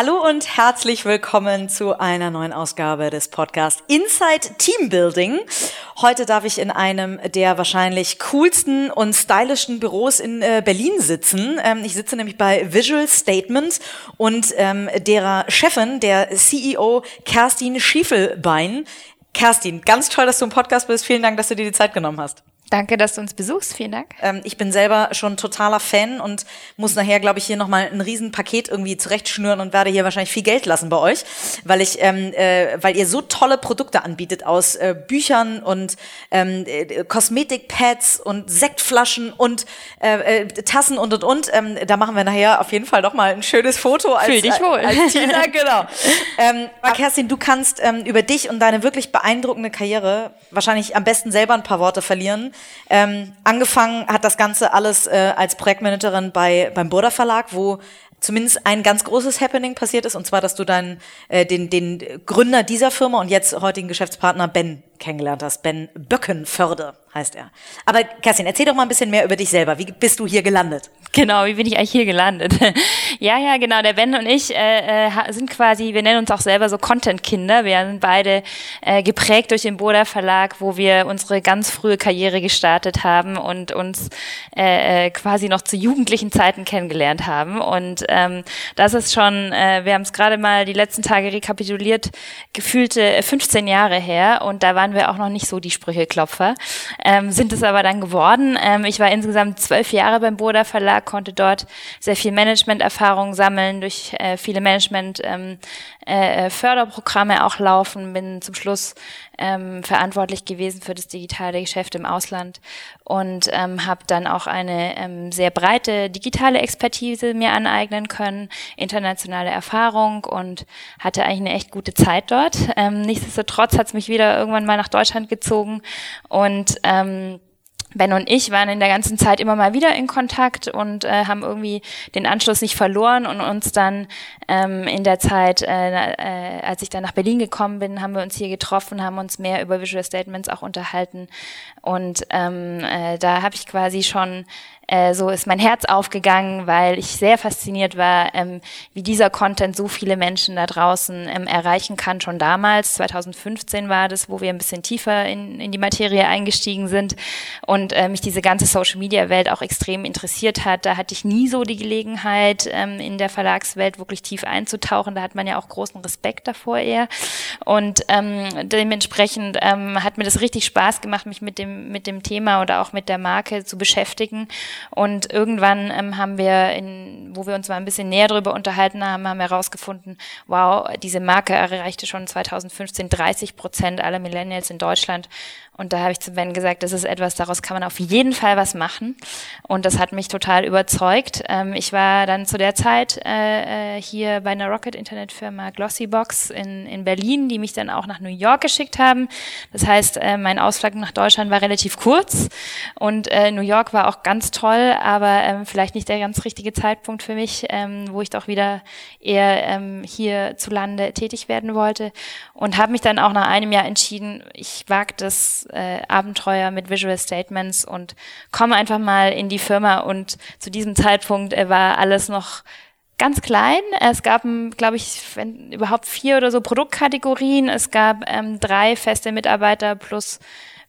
Hallo und herzlich willkommen zu einer neuen Ausgabe des Podcasts Inside Team Building. Heute darf ich in einem der wahrscheinlich coolsten und stylischen Büros in äh, Berlin sitzen. Ähm, ich sitze nämlich bei Visual Statement und ähm, derer Chefin, der CEO Kerstin Schiefelbein. Kerstin, ganz toll, dass du im Podcast bist. Vielen Dank, dass du dir die Zeit genommen hast. Danke, dass du uns besuchst. Vielen Dank. Ähm, ich bin selber schon totaler Fan und muss nachher, glaube ich, hier nochmal ein Riesenpaket irgendwie zurechtschnüren und werde hier wahrscheinlich viel Geld lassen bei euch, weil ich, ähm, äh, weil ihr so tolle Produkte anbietet aus äh, Büchern und ähm, äh, Kosmetikpads und Sektflaschen und äh, äh, Tassen und und und. Ähm, da machen wir nachher auf jeden Fall noch mal ein schönes Foto als, Fühl dich wohl. als Tina, genau. ähm, aber Kerstin, du kannst ähm, über dich und deine wirklich beeindruckende Karriere wahrscheinlich am besten selber ein paar Worte verlieren. Ähm, angefangen hat das Ganze alles äh, als Projektmanagerin bei, beim Burda Verlag, wo zumindest ein ganz großes Happening passiert ist, und zwar, dass du dann äh, den, den Gründer dieser Firma und jetzt heutigen Geschäftspartner Ben kennengelernt hast. Ben Böckenförde heißt er. Aber Kerstin, erzähl doch mal ein bisschen mehr über dich selber. Wie bist du hier gelandet? Genau, wie bin ich eigentlich hier gelandet? Ja, ja, genau. Der Ben und ich äh, äh sind quasi, wir nennen uns auch selber so Content-Kinder. Wir sind beide äh, geprägt durch den Boda Verlag, wo wir unsere ganz frühe Karriere gestartet haben und uns äh, äh quasi noch zu jugendlichen Zeiten kennengelernt haben. Und ähm, das ist schon, äh, wir haben es gerade mal die letzten Tage rekapituliert, gefühlte 15 Jahre her. Und da waren wir auch noch nicht so die Sprücheklopfer, ähm, sind es aber dann geworden. Ähm, ich war insgesamt zwölf Jahre beim Boda Verlag, konnte dort sehr viel Management-Erfahrung sammeln, durch äh, viele Management ähm, äh, äh, auch laufen, bin zum Schluss ähm, verantwortlich gewesen für das digitale Geschäft im Ausland und ähm, habe dann auch eine ähm, sehr breite digitale Expertise mir aneignen können, internationale Erfahrung und hatte eigentlich eine echt gute Zeit dort. Ähm, nichtsdestotrotz hat es mich wieder irgendwann mal nach Deutschland gezogen und ähm, Ben und ich waren in der ganzen Zeit immer mal wieder in Kontakt und äh, haben irgendwie den Anschluss nicht verloren und uns dann ähm, in der Zeit, äh, äh, als ich dann nach Berlin gekommen bin, haben wir uns hier getroffen, haben uns mehr über Visual Statements auch unterhalten und ähm, äh, da habe ich quasi schon äh, so ist mein Herz aufgegangen, weil ich sehr fasziniert war, ähm, wie dieser Content so viele Menschen da draußen ähm, erreichen kann. Schon damals, 2015 war das, wo wir ein bisschen tiefer in, in die Materie eingestiegen sind und äh, mich diese ganze Social-Media-Welt auch extrem interessiert hat. Da hatte ich nie so die Gelegenheit, ähm, in der Verlagswelt wirklich tief einzutauchen. Da hat man ja auch großen Respekt davor eher. Und ähm, dementsprechend ähm, hat mir das richtig Spaß gemacht, mich mit dem, mit dem Thema oder auch mit der Marke zu beschäftigen. Und irgendwann ähm, haben wir, in, wo wir uns mal ein bisschen näher darüber unterhalten haben, haben wir herausgefunden, wow, diese Marke erreichte schon 2015 30 Prozent aller Millennials in Deutschland. Und da habe ich zu Ben gesagt, das ist etwas, daraus kann man auf jeden Fall was machen. Und das hat mich total überzeugt. Ähm, ich war dann zu der Zeit äh, äh, hier bei einer Rocket-Internetfirma Glossybox in, in Berlin, die mich dann auch nach New York geschickt haben. Das heißt, äh, mein Ausflug nach Deutschland war relativ kurz und äh, New York war auch ganz toll, aber ähm, vielleicht nicht der ganz richtige Zeitpunkt für mich, ähm, wo ich doch wieder eher ähm, hier zu Lande tätig werden wollte. Und habe mich dann auch nach einem Jahr entschieden, ich wage das äh, Abenteuer mit Visual Statements und komme einfach mal in die Firma und zu diesem Zeitpunkt äh, war alles noch ganz klein. Es gab, glaube ich, wenn, überhaupt vier oder so Produktkategorien. Es gab ähm, drei feste Mitarbeiter plus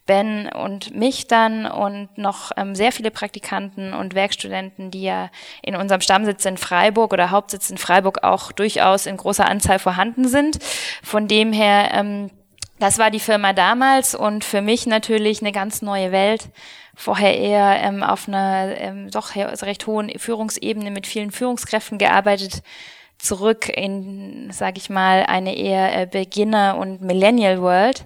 Ben und mich dann und noch ähm, sehr viele Praktikanten und Werkstudenten, die ja in unserem Stammsitz in Freiburg oder Hauptsitz in Freiburg auch durchaus in großer Anzahl vorhanden sind. Von dem her ähm, das war die Firma damals und für mich natürlich eine ganz neue Welt. Vorher eher ähm, auf einer ähm, doch recht hohen Führungsebene mit vielen Führungskräften gearbeitet. Zurück in, sage ich mal, eine eher äh, Beginner- und Millennial-World.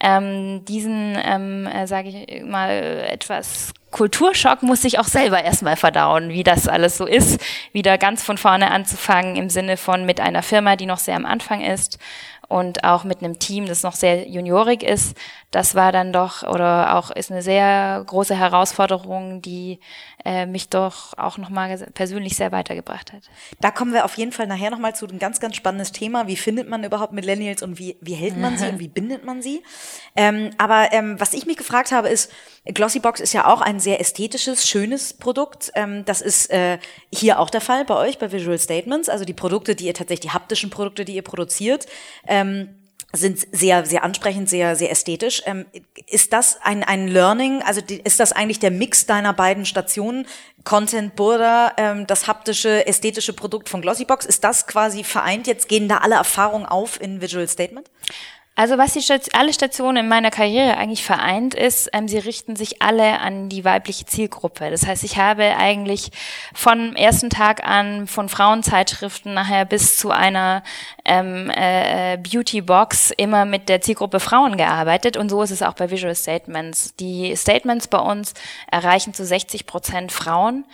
Ähm, diesen, ähm, äh, sage ich mal, etwas Kulturschock muss ich auch selber erstmal verdauen, wie das alles so ist, wieder ganz von vorne anzufangen im Sinne von mit einer Firma, die noch sehr am Anfang ist und auch mit einem Team, das noch sehr juniorig ist, das war dann doch oder auch ist eine sehr große Herausforderung, die äh, mich doch auch nochmal persönlich sehr weitergebracht hat. Da kommen wir auf jeden Fall nachher nochmal zu ein ganz, ganz spannendes Thema. Wie findet man überhaupt Millennials und wie, wie hält man sie und wie bindet man sie? Ähm, aber ähm, was ich mich gefragt habe, ist, Glossybox ist ja auch ein sehr ästhetisches, schönes Produkt. Ähm, das ist äh, hier auch der Fall bei euch, bei Visual Statements. Also die Produkte, die ihr tatsächlich, die haptischen Produkte, die ihr produziert. Ähm, sind sehr, sehr ansprechend, sehr, sehr ästhetisch. Ähm, ist das ein, ein Learning? Also die, ist das eigentlich der Mix deiner beiden Stationen? Content Burda, ähm, das haptische, ästhetische Produkt von Glossybox. Ist das quasi vereint? Jetzt gehen da alle Erfahrungen auf in Visual Statement? Also was die Station, alle Stationen in meiner Karriere eigentlich vereint ist, ähm, sie richten sich alle an die weibliche Zielgruppe. Das heißt, ich habe eigentlich von ersten Tag an von Frauenzeitschriften nachher bis zu einer ähm, äh, Beauty Box immer mit der Zielgruppe Frauen gearbeitet und so ist es auch bei Visual Statements. Die Statements bei uns erreichen zu 60 Prozent Frauen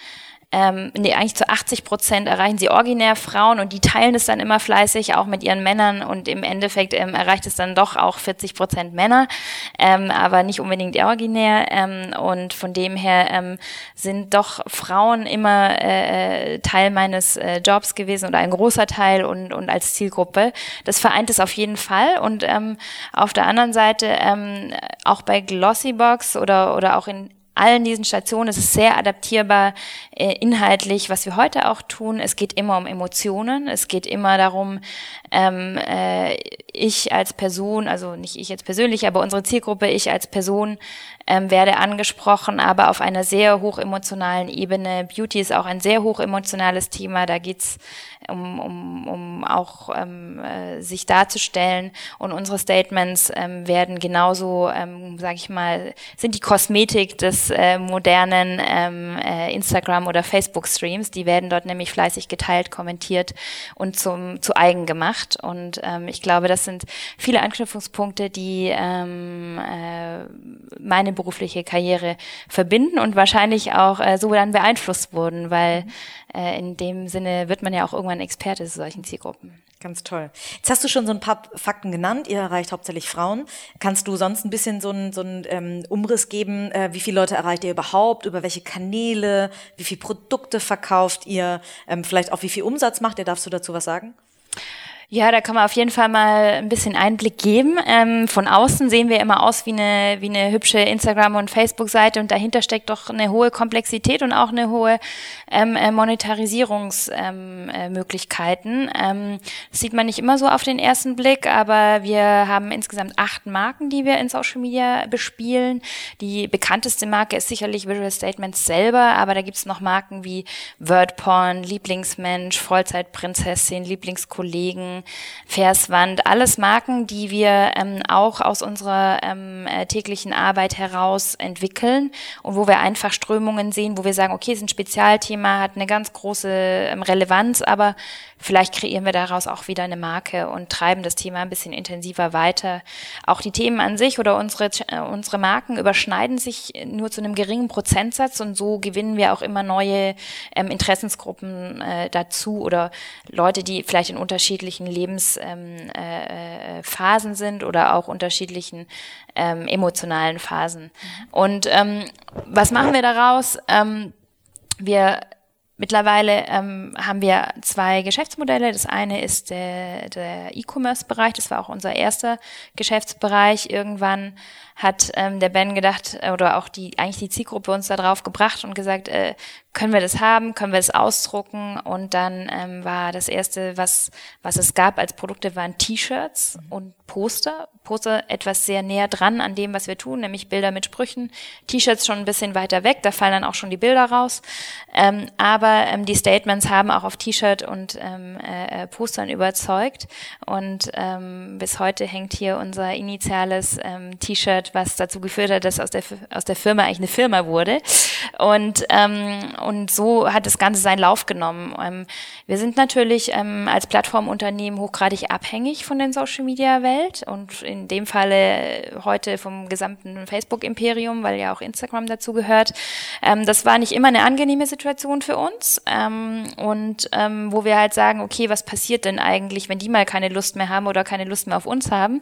ähm, nee, eigentlich zu 80 Prozent erreichen sie originär Frauen und die teilen es dann immer fleißig auch mit ihren Männern. Und im Endeffekt ähm, erreicht es dann doch auch 40 Prozent Männer, ähm, aber nicht unbedingt originär. Ähm, und von dem her ähm, sind doch Frauen immer äh, Teil meines äh, Jobs gewesen oder ein großer Teil und, und als Zielgruppe. Das vereint es auf jeden Fall. Und ähm, auf der anderen Seite ähm, auch bei Glossybox oder, oder auch in allen diesen Stationen ist sehr adaptierbar äh, inhaltlich, was wir heute auch tun. Es geht immer um Emotionen. Es geht immer darum, ähm, äh, ich als Person, also nicht ich jetzt persönlich, aber unsere Zielgruppe, ich als Person ähm, werde angesprochen, aber auf einer sehr hochemotionalen Ebene. Beauty ist auch ein sehr hochemotionales Thema. Da geht's um, um, um auch ähm, äh, sich darzustellen. Und unsere Statements ähm, werden genauso, ähm, sage ich mal, sind die Kosmetik des äh, modernen ähm, äh, Instagram- oder Facebook-Streams. Die werden dort nämlich fleißig geteilt, kommentiert und zum, zu eigen gemacht. Und ähm, ich glaube, das sind viele Anknüpfungspunkte, die ähm, äh, meine berufliche Karriere verbinden und wahrscheinlich auch äh, so dann beeinflusst wurden, weil äh, in dem Sinne wird man ja auch irgendwann Experte zu solchen Zielgruppen. Ganz toll. Jetzt hast du schon so ein paar Fakten genannt. Ihr erreicht hauptsächlich Frauen. Kannst du sonst ein bisschen so einen, so einen ähm, Umriss geben? Äh, wie viele Leute erreicht ihr überhaupt? Über welche Kanäle? Wie viele Produkte verkauft ihr? Ähm, vielleicht auch wie viel Umsatz macht ihr? Darfst du dazu was sagen? Ja, da kann man auf jeden Fall mal ein bisschen Einblick geben. Ähm, von außen sehen wir immer aus wie eine, wie eine hübsche Instagram- und Facebook-Seite und dahinter steckt doch eine hohe Komplexität und auch eine hohe ähm, äh, Monetarisierungsmöglichkeiten. Ähm, äh, ähm, das sieht man nicht immer so auf den ersten Blick, aber wir haben insgesamt acht Marken, die wir in Social Media bespielen. Die bekannteste Marke ist sicherlich Visual Statements selber, aber da gibt's noch Marken wie Wordporn, Lieblingsmensch, Vollzeitprinzessin, Lieblingskollegen, Verswand, alles Marken, die wir ähm, auch aus unserer ähm, äh, täglichen Arbeit heraus entwickeln und wo wir einfach Strömungen sehen, wo wir sagen, okay, ist ein Spezialthema, hat eine ganz große ähm, Relevanz, aber vielleicht kreieren wir daraus auch wieder eine Marke und treiben das Thema ein bisschen intensiver weiter. Auch die Themen an sich oder unsere, äh, unsere Marken überschneiden sich nur zu einem geringen Prozentsatz und so gewinnen wir auch immer neue ähm, Interessensgruppen äh, dazu oder Leute, die vielleicht in unterschiedlichen Lebensphasen ähm, äh, sind oder auch unterschiedlichen ähm, emotionalen Phasen. Und ähm, was machen wir daraus? Ähm, wir Mittlerweile ähm, haben wir zwei Geschäftsmodelle. Das eine ist der, der E-Commerce-Bereich. Das war auch unser erster Geschäftsbereich. Irgendwann hat ähm, der Ben gedacht, äh, oder auch die, eigentlich die Zielgruppe uns da drauf gebracht und gesagt, äh, können wir das haben, können wir das ausdrucken? Und dann ähm, war das erste, was, was es gab als Produkte, waren T-Shirts und Poster. Poster etwas sehr näher dran an dem, was wir tun, nämlich Bilder mit Sprüchen. T-Shirts schon ein bisschen weiter weg, da fallen dann auch schon die Bilder raus. Ähm, aber ähm, die Statements haben auch auf T-Shirt und ähm, äh, Postern überzeugt. Und ähm, bis heute hängt hier unser initiales ähm, T-Shirt was dazu geführt hat, dass aus der, aus der Firma eigentlich eine Firma wurde. Und, ähm, und so hat das Ganze seinen Lauf genommen. Ähm, wir sind natürlich ähm, als Plattformunternehmen hochgradig abhängig von der Social Media Welt und in dem Falle heute vom gesamten Facebook Imperium, weil ja auch Instagram dazu gehört. Ähm, das war nicht immer eine angenehme Situation für uns. uns ähm, und ähm, wo wir halt sagen, okay, was passiert denn eigentlich, wenn die mal keine Lust mehr haben oder keine Lust mehr auf uns haben?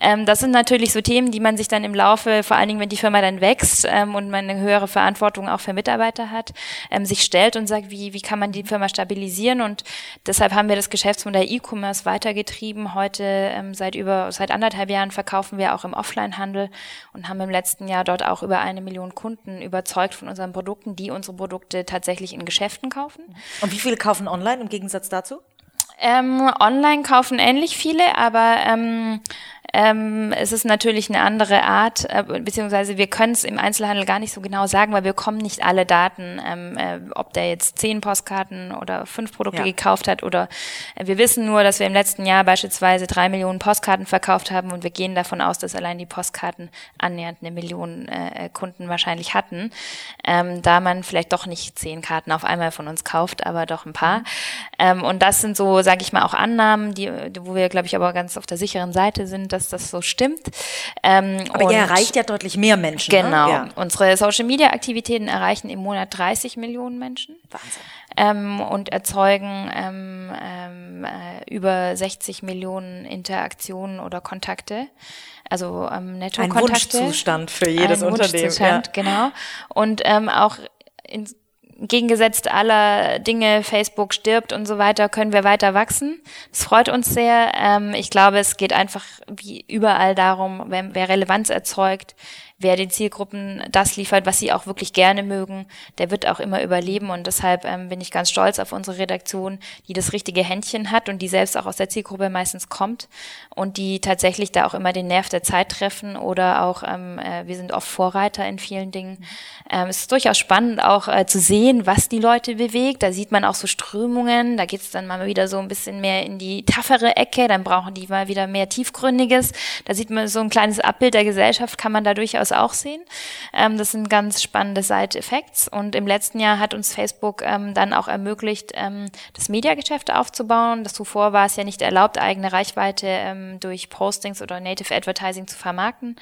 Ähm, das sind natürlich so Themen, die man sich dann im Laufe, vor allen Dingen, wenn die Firma dann wächst ähm, und man eine höhere Verantwortung auch für Mitarbeiter hat, ähm, sich stellt und sagt, wie, wie kann man die Firma stabilisieren? Und deshalb haben wir das Geschäftsmodell E-Commerce weitergetrieben. Heute ähm, seit über seit anderthalb Jahren verkaufen wir auch im Offline-Handel und haben im letzten Jahr dort auch über eine Million Kunden überzeugt von unseren Produkten, die unsere Produkte tatsächlich in Geschäften kaufen. Und wie viele kaufen online im Gegensatz dazu? Ähm, online kaufen ähnlich viele, aber ähm, ähm, es ist natürlich eine andere Art, äh, beziehungsweise wir können es im Einzelhandel gar nicht so genau sagen, weil wir kommen nicht alle Daten, ähm, äh, ob der jetzt zehn Postkarten oder fünf Produkte ja. gekauft hat oder äh, wir wissen nur, dass wir im letzten Jahr beispielsweise drei Millionen Postkarten verkauft haben und wir gehen davon aus, dass allein die Postkarten annähernd eine Million äh, Kunden wahrscheinlich hatten, ähm, da man vielleicht doch nicht zehn Karten auf einmal von uns kauft, aber doch ein paar. Ähm, und das sind so, sage ich mal, auch Annahmen, die, wo wir, glaube ich, aber ganz auf der sicheren Seite sind, dass das so stimmt. Ähm, Aber ihr erreicht ja deutlich mehr Menschen. Ne? Genau. Ne? Ja. Unsere Social Media Aktivitäten erreichen im Monat 30 Millionen Menschen. Wahnsinn. Ähm, und erzeugen ähm, ähm, äh, über 60 Millionen Interaktionen oder Kontakte. Also ähm, Netto-Kontakte. Ein Wunschzustand für jedes Ein Unternehmen. Wunschzustand, ja. genau. Und ähm, auch in, gegengesetzt aller Dinge, Facebook stirbt und so weiter, können wir weiter wachsen. Das freut uns sehr. Ähm, ich glaube, es geht einfach wie überall darum, wer, wer Relevanz erzeugt, wer den Zielgruppen das liefert, was sie auch wirklich gerne mögen, der wird auch immer überleben. Und deshalb ähm, bin ich ganz stolz auf unsere Redaktion, die das richtige Händchen hat und die selbst auch aus der Zielgruppe meistens kommt und die tatsächlich da auch immer den Nerv der Zeit treffen oder auch, ähm, äh, wir sind oft Vorreiter in vielen Dingen. Ähm, es ist durchaus spannend auch äh, zu sehen, was die Leute bewegt. Da sieht man auch so Strömungen, da geht es dann mal wieder so ein bisschen mehr in die taffere Ecke, dann brauchen die mal wieder mehr Tiefgründiges. Da sieht man so ein kleines Abbild der Gesellschaft, kann man da durchaus das auch sehen. Ähm, das sind ganz spannende Side-Effects. Und im letzten Jahr hat uns Facebook ähm, dann auch ermöglicht, ähm, das Mediageschäft aufzubauen. Das zuvor war es ja nicht erlaubt, eigene Reichweite ähm, durch Postings oder Native Advertising zu vermarkten.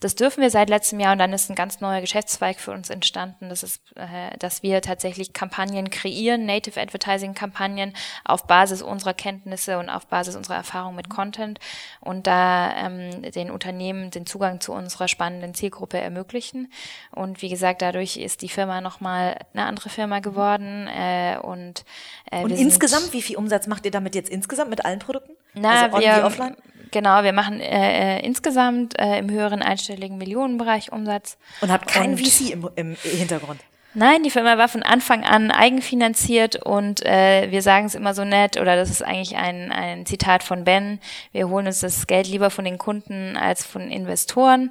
Das dürfen wir seit letztem Jahr und dann ist ein ganz neuer Geschäftszweig für uns entstanden. Das ist, äh, dass wir tatsächlich Kampagnen kreieren, Native Advertising Kampagnen auf Basis unserer Kenntnisse und auf Basis unserer Erfahrung mit Content und da ähm, den Unternehmen den Zugang zu unserer spannenden Zielgruppe Zielgruppe ermöglichen. Und wie gesagt, dadurch ist die Firma nochmal eine andere Firma geworden. Äh, und äh, und insgesamt, wie viel Umsatz macht ihr damit jetzt insgesamt mit allen Produkten? Na, also on wir, offline? Genau, wir machen äh, äh, insgesamt äh, im höheren einstelligen Millionenbereich Umsatz. Und habt keinen VC im, im Hintergrund? Nein, die Firma war von Anfang an eigenfinanziert und äh, wir sagen es immer so nett, oder das ist eigentlich ein, ein Zitat von Ben, wir holen uns das Geld lieber von den Kunden als von Investoren.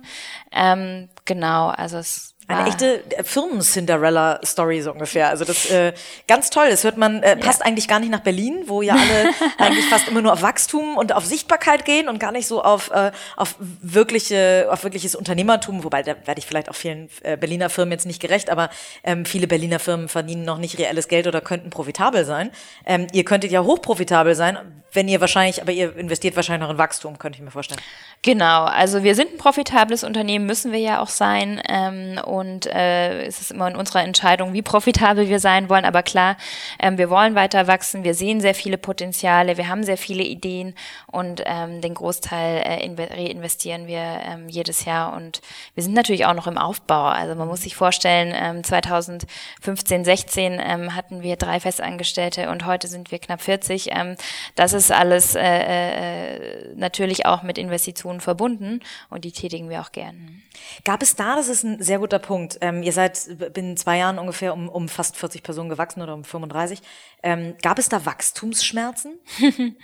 Ähm, genau, also es eine ah. echte äh, Firmen-Cinderella-Story so ungefähr. Also das äh, ganz toll. Das hört man, äh, passt ja. eigentlich gar nicht nach Berlin, wo ja alle eigentlich fast immer nur auf Wachstum und auf Sichtbarkeit gehen und gar nicht so auf, äh, auf wirkliche, auf wirkliches Unternehmertum. Wobei da werde ich vielleicht auch vielen äh, Berliner Firmen jetzt nicht gerecht, aber ähm, viele Berliner Firmen verdienen noch nicht reelles Geld oder könnten profitabel sein. Ähm, ihr könntet ja hochprofitabel sein, wenn ihr wahrscheinlich, aber ihr investiert wahrscheinlich noch in Wachstum, könnte ich mir vorstellen. Genau, also wir sind ein profitables Unternehmen, müssen wir ja auch sein. Ähm, und äh, es ist immer in unserer Entscheidung, wie profitabel wir sein wollen. Aber klar, ähm, wir wollen weiter wachsen, wir sehen sehr viele Potenziale, wir haben sehr viele Ideen und ähm, den Großteil äh, reinvestieren wir ähm, jedes Jahr. Und wir sind natürlich auch noch im Aufbau. Also man muss sich vorstellen, ähm, 2015, 16 ähm, hatten wir drei Festangestellte und heute sind wir knapp 40. Ähm, das ist alles äh, äh, natürlich auch mit Investitionen verbunden und die tätigen wir auch gern. Gab es da, das ist ein sehr guter Punkt, ähm, ihr seid binnen zwei Jahren ungefähr um, um fast 40 Personen gewachsen oder um 35. Ähm, gab es da Wachstumsschmerzen?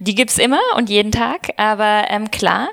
Die gibt's immer und jeden Tag, aber ähm, klar.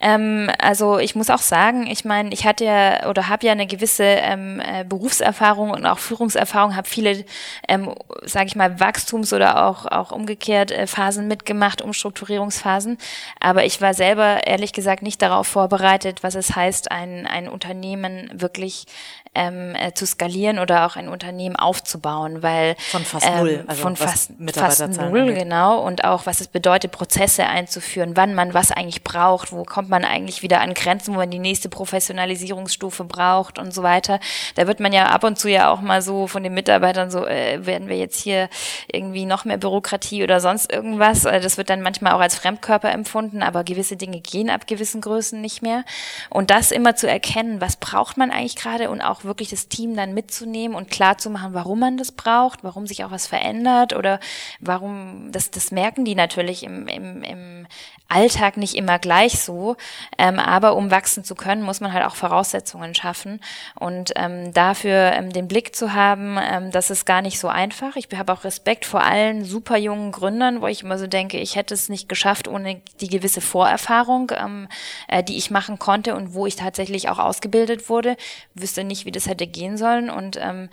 Ähm, also ich muss auch sagen, ich meine, ich hatte ja oder habe ja eine gewisse ähm, äh, Berufserfahrung und auch Führungserfahrung, habe viele, ähm, sage ich mal, Wachstums- oder auch auch umgekehrt äh, Phasen mitgemacht, Umstrukturierungsphasen. Aber ich war selber ehrlich gesagt nicht darauf vorbereitet, was es heißt, ein ein Unternehmen wirklich ähm, äh, zu skalieren oder auch ein Unternehmen aufzubauen, weil von fast ähm, null, also von fast, fast null, angeht. genau, und auch was es bedeutet, Prozesse einzuführen, wann man was eigentlich braucht, wo kommt man eigentlich wieder an Grenzen, wo man die nächste Professionalisierungsstufe braucht und so weiter. Da wird man ja ab und zu ja auch mal so von den Mitarbeitern so, äh, werden wir jetzt hier irgendwie noch mehr Bürokratie oder sonst irgendwas. Also das wird dann manchmal auch als Fremdkörper empfunden, aber gewisse Dinge gehen ab gewissen Größen nicht mehr. Und das immer zu erkennen, was braucht man eigentlich gerade und auch wirklich das Team dann mitzunehmen und klar zu machen, warum man das braucht, warum sich auch was verändert oder warum, das, das merken die natürlich im, im, im Alltag nicht immer gleich so. Ähm, aber um wachsen zu können, muss man halt auch Voraussetzungen schaffen. Und ähm, dafür ähm, den Blick zu haben, ähm, das ist gar nicht so einfach. Ich habe auch Respekt vor allen super jungen Gründern, wo ich immer so denke, ich hätte es nicht geschafft ohne die gewisse Vorerfahrung, ähm, äh, die ich machen konnte und wo ich tatsächlich auch ausgebildet wurde. Wüsste nicht, wie das hätte gehen sollen. Und, ähm,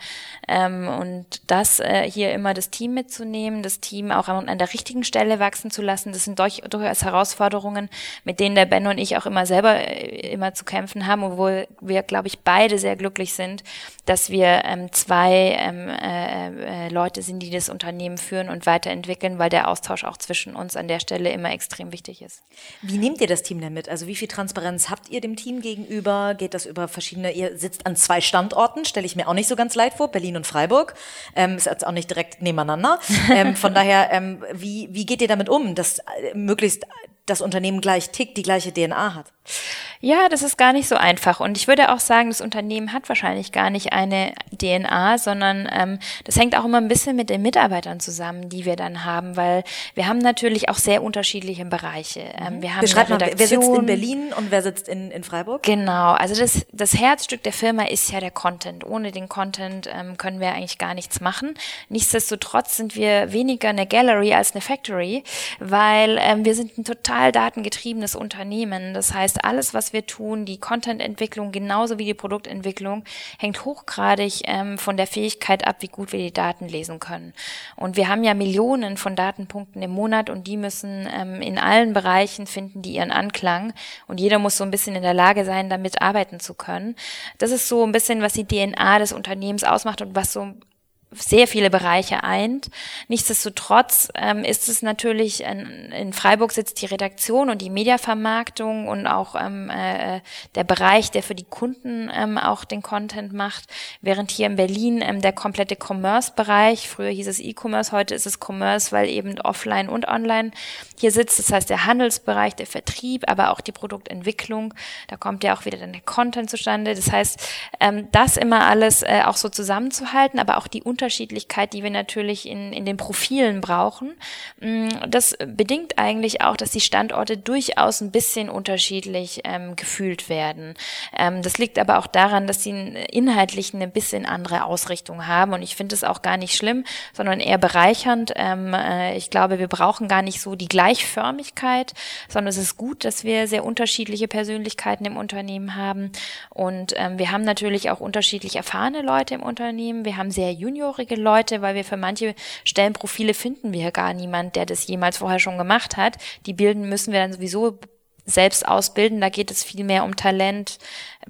ähm, und das äh, hier immer das Team mitzunehmen, das Team auch an, an der richtigen Stelle wachsen zu lassen, das sind durch, durchaus Herausforderungen, mit denen der Ben und ich auch immer selber äh, immer zu kämpfen haben, obwohl wir, glaube ich, beide sehr glücklich sind, dass wir ähm, zwei ähm, äh, äh, Leute sind, die das Unternehmen führen und weiterentwickeln, weil der Austausch auch zwischen uns an der Stelle immer extrem wichtig ist. Wie nehmt ihr das Team denn mit? Also wie viel Transparenz habt ihr dem Team gegenüber? Geht das über verschiedene, ihr sitzt an zwei Standorten, stelle ich mir auch nicht so ganz leid vor, Berlin und Freiburg. Ähm, ist jetzt auch nicht direkt nebeneinander. Ähm, von daher, ähm, wie, wie geht ihr damit um, dass äh, möglichst das Unternehmen gleich tickt, die gleiche DNA hat? Ja, das ist gar nicht so einfach. Und ich würde auch sagen, das Unternehmen hat wahrscheinlich gar nicht eine DNA, sondern ähm, das hängt auch immer ein bisschen mit den Mitarbeitern zusammen, die wir dann haben, weil wir haben natürlich auch sehr unterschiedliche Bereiche. Ähm, wir haben Beschreib mal, wer sitzt in Berlin und wer sitzt in, in Freiburg? Genau, also das, das Herzstück der Firma ist ja der Content. Ohne den Content ähm, können wir eigentlich gar nichts machen. Nichtsdestotrotz sind wir weniger eine Gallery als eine Factory, weil ähm, wir sind ein total datengetriebenes Unternehmen. Das heißt, alles, was wir tun, die Content-Entwicklung genauso wie die Produktentwicklung, hängt hochgradig ähm, von der Fähigkeit ab, wie gut wir die Daten lesen können. Und wir haben ja Millionen von Datenpunkten im Monat und die müssen ähm, in allen Bereichen finden, die ihren Anklang. Und jeder muss so ein bisschen in der Lage sein, damit arbeiten zu können. Das ist so ein bisschen, was die DNA des Unternehmens ausmacht und was so sehr viele Bereiche eint. Nichtsdestotrotz ähm, ist es natürlich, in, in, Freiburg sitzt die Redaktion und die Mediavermarktung und auch ähm, äh, der Bereich, der für die Kunden ähm, auch den Content macht, während hier in Berlin ähm, der komplette Commerce-Bereich, früher hieß es E-Commerce, heute ist es Commerce, weil eben offline und online hier sitzt. Das heißt der Handelsbereich, der Vertrieb, aber auch die Produktentwicklung. Da kommt ja auch wieder dann der Content zustande. Das heißt, ähm, das immer alles äh, auch so zusammenzuhalten, aber auch die Unterschiedlichkeit, die wir natürlich in, in den Profilen brauchen. Mm, das bedingt eigentlich auch, dass die Standorte durchaus ein bisschen unterschiedlich ähm, gefühlt werden. Ähm, das liegt aber auch daran, dass sie inhaltlich eine bisschen andere Ausrichtung haben und ich finde es auch gar nicht schlimm, sondern eher bereichernd. Ähm, äh, ich glaube, wir brauchen gar nicht so die Gleichförmigkeit, sondern es ist gut, dass wir sehr unterschiedliche Persönlichkeiten im Unternehmen haben und ähm, wir haben natürlich auch unterschiedlich erfahrene Leute im Unternehmen. Wir haben sehr Junior juniorige Leute, weil wir für manche Stellenprofile finden wir gar niemand, der das jemals vorher schon gemacht hat. Die bilden müssen wir dann sowieso selbst ausbilden. Da geht es viel mehr um Talent,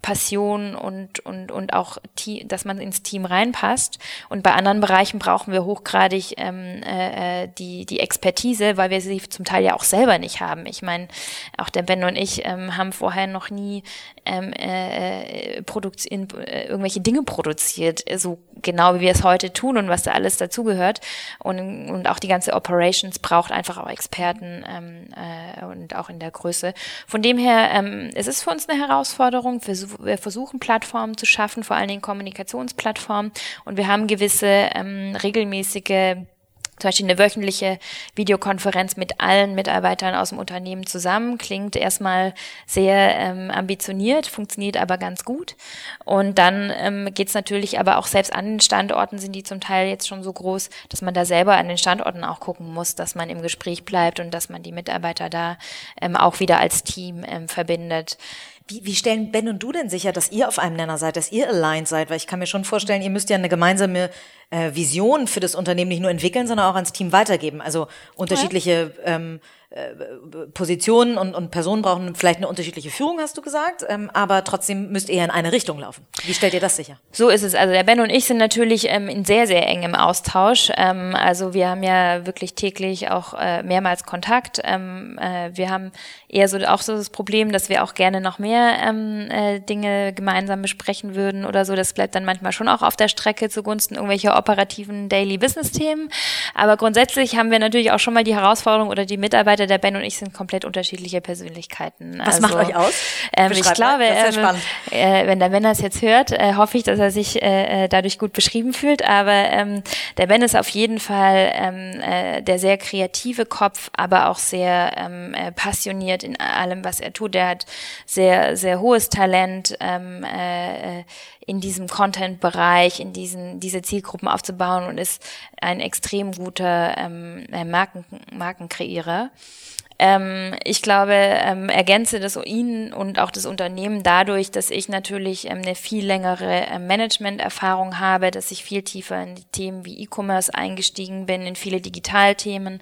Passion und, und, und auch, dass man ins Team reinpasst. Und bei anderen Bereichen brauchen wir hochgradig ähm, äh, die, die Expertise, weil wir sie zum Teil ja auch selber nicht haben. Ich meine, auch der Ben und ich ähm, haben vorher noch nie ähm, äh, in, äh, irgendwelche Dinge produziert, so genau wie wir es heute tun und was da alles dazugehört. Und, und auch die ganze Operations braucht einfach auch Experten ähm, äh, und auch in der Größe. Von dem her, ähm, es ist für uns eine Herausforderung. Wir versuchen Plattformen zu schaffen, vor allen Dingen Kommunikationsplattformen. Und wir haben gewisse ähm, regelmäßige zum Beispiel eine wöchentliche Videokonferenz mit allen Mitarbeitern aus dem Unternehmen zusammen. Klingt erstmal sehr ähm, ambitioniert, funktioniert aber ganz gut. Und dann ähm, geht es natürlich aber auch selbst an den Standorten, sind die zum Teil jetzt schon so groß, dass man da selber an den Standorten auch gucken muss, dass man im Gespräch bleibt und dass man die Mitarbeiter da ähm, auch wieder als Team ähm, verbindet. Wie, wie stellen Ben und du denn sicher, dass ihr auf einem Nenner seid, dass ihr aligned seid? Weil ich kann mir schon vorstellen, ihr müsst ja eine gemeinsame äh, Vision für das Unternehmen nicht nur entwickeln, sondern auch ans Team weitergeben. Also unterschiedliche ähm, äh, Positionen und, und Personen brauchen vielleicht eine unterschiedliche Führung, hast du gesagt, ähm, aber trotzdem müsst ihr in eine Richtung laufen. Wie stellt ihr das sicher? So ist es. Also der Ben und ich sind natürlich ähm, in sehr, sehr engem Austausch. Ähm, also wir haben ja wirklich täglich auch äh, mehrmals Kontakt. Ähm, äh, wir haben eher so auch so das Problem, dass wir auch gerne noch mehr ähm, äh, Dinge gemeinsam besprechen würden oder so. Das bleibt dann manchmal schon auch auf der Strecke zugunsten irgendwelcher operativen Daily Business Themen. Aber grundsätzlich haben wir natürlich auch schon mal die Herausforderung oder die Mitarbeiter der Ben und ich sind komplett unterschiedliche Persönlichkeiten. Was also, macht euch aus? Ähm, ich glaube, ähm, äh, wenn der Ben das jetzt hört, äh, hoffe ich, dass er sich äh, äh, dadurch gut beschrieben fühlt. Aber ähm, der Ben ist auf jeden Fall ähm, äh, der sehr kreative Kopf, aber auch sehr ähm, äh, passioniert in allem, was er tut. Der hat sehr, sehr hohes Talent. Ähm, äh, in diesem Content-Bereich, in diesen diese Zielgruppen aufzubauen und ist ein extrem guter ähm, äh, Marken, Markenkreierer. Ähm, ich glaube, ähm, ergänze das ihn und auch das Unternehmen dadurch, dass ich natürlich ähm, eine viel längere ähm, Management-Erfahrung habe, dass ich viel tiefer in die Themen wie E-Commerce eingestiegen bin, in viele Digitalthemen